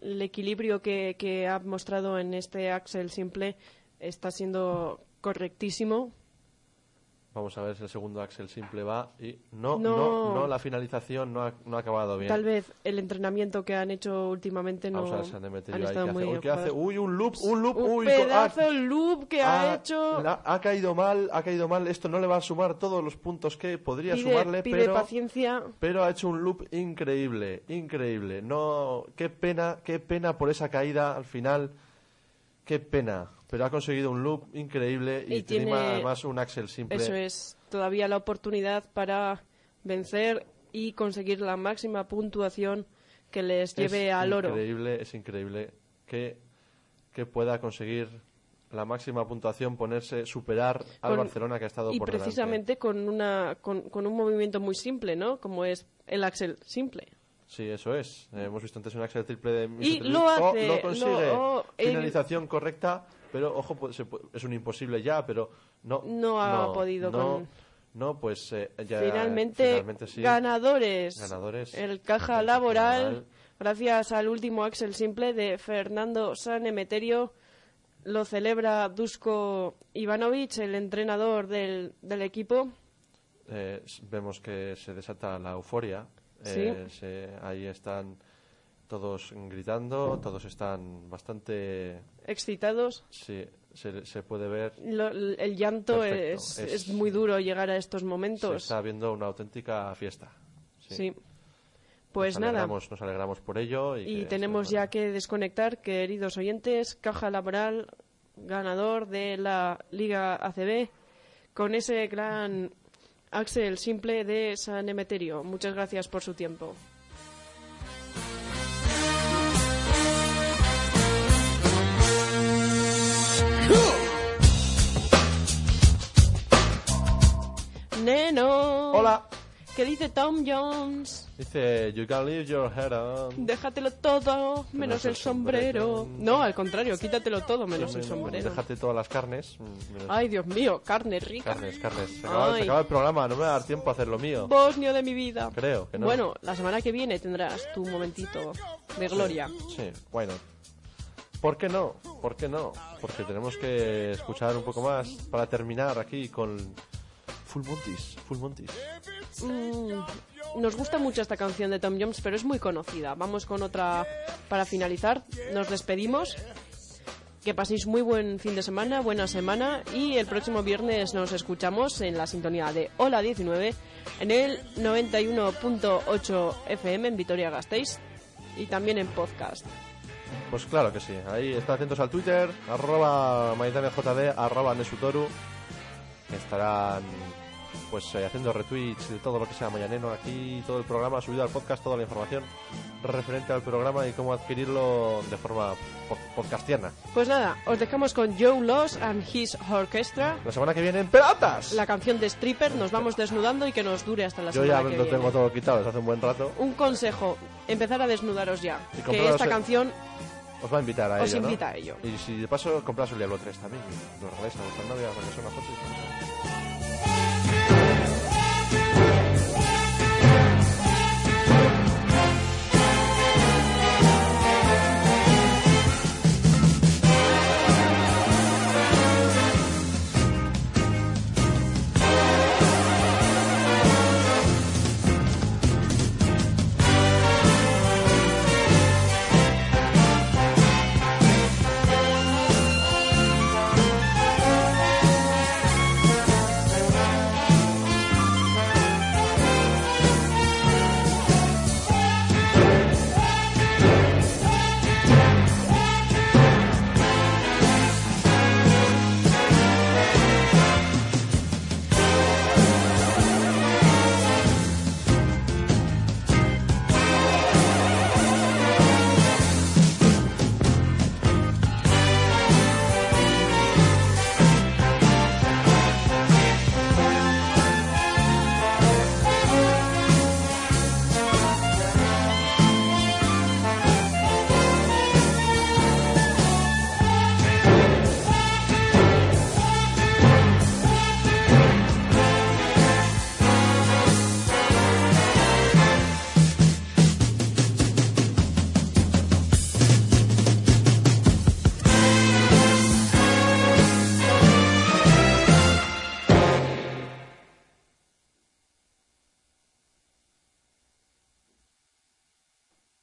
el equilibrio que, que ha mostrado en este Axel simple está siendo correctísimo. Vamos a ver si el segundo axel simple va y no, No. no, no, la finalización no ha, no ha acabado bien. Tal vez el entrenamiento que han hecho últimamente no Vamos a ver Demeterio han ahí estado que hace. Uy, ¿qué hace? Uy, un loop, un loop, Un uy, co- ah, pedazo loop que ha ha- hecho. la- ha caído mal, ha caído mal. Esto no le va a sumar todos los puntos que podría Pide, sumarle, pide pero, paciencia. pero ha hecho un loop increíble, increíble. No, qué pena, qué pena por esa caída al final. Qué pena. Pero ha conseguido un loop increíble y, Y tiene- tiene además un axel simple. Eso es todavía la oportunidad para vencer y conseguir la máxima puntuación que les lleve es al oro. Increíble, es increíble que, que pueda conseguir la máxima puntuación, ponerse, superar al Con- Barcelona que ha estado y por delante. precisamente con una con, con un movimiento muy simple, ¿no? Como es el axel simple. Sí, eso es. Eh, hemos visto antes un axel triple de. Y lo Oh, hace, lo consigue. lo- oh, Finalización correcta, pero ojo, pu- se pu- es un imposible ya, pero no. No ha podido no, con- No, pues eh, ya. finalmente, finalmente sí. ganadores. Ganadores. El caja laboral, gracias al último axel simple de Fernando San Emeterio, lo celebra Dusko Ivanovic, el entrenador del, del equipo. Eh, vemos que se desata la euforia. Sí. Eh, se- ahí están todos gritando, todos están bastante. Excitados. Sí, se, se puede ver. Lo- el llanto es, es- es muy duro llegar a estos Se momentos. está viendo una auténtica fiesta. Sí. Pues nos nada. alegramos, Nos alegramos por ello. Y, tenemos ya que desconectar, queridos oyentes, Caja Laboral, ganador de la Liga ACB, con ese gran Axel simple de San Emeterio. Muchas gracias por su tiempo. Neno. Hola. ¿Qué dice Tom Jones? Dice, you can leave your head on. Déjatelo todo, menos el sombrero. No, al contrario, quítatelo todo, menos el sombrero. Déjate todas las carnes. menos- Ay, Dios mío, carne rica. Carnes, carnes. Se acaba, se acaba el programa, no me va a dar tiempo a hacer lo mío. Bosnio de mi vida. Creo que no. Bueno, la semana que viene tendrás tu momentito de gloria. Sí, bueno. ¿Por qué no? ¿Por qué no? Porque tenemos que escuchar un poco más para terminar aquí con Full Montis. Full Montis. Mm, nos gusta mucho esta canción de Tom Jones, pero es muy conocida. Vamos con otra para finalizar. Nos despedimos. Que paséis muy buen fin de semana, buena semana y el próximo viernes nos escuchamos en la sintonía de Hola 19 en el 91.8 FM en Vitoria-Gasteiz y también en podcast. Pues claro que sí. Ahí está atentos al Twitter, arroba MaitaneJD, arroba Nesutoru. Estarán pues eh, haciendo retweets de todo lo que sea Mañaneno aquí, todo el programa subido al podcast, toda la información referente al programa y cómo adquirirlo de forma po- podcastiana. Pues nada, os dejamos con Joe Loss and His Orchestra. La semana que viene en Pelatas. La canción de Stripper, nos vamos desnudando y que nos dure hasta la Yo semana ya que lo viene. tengo todo quitado desde hace un buen rato. Un consejo, empezar a desnudaros ya. Y Que esta el- canción Os va a invitar a Os ello, ¿no? invita a ello. Y si de paso compras el Diablo 3 también, lo regaláis a vuestra novia, porque una foto y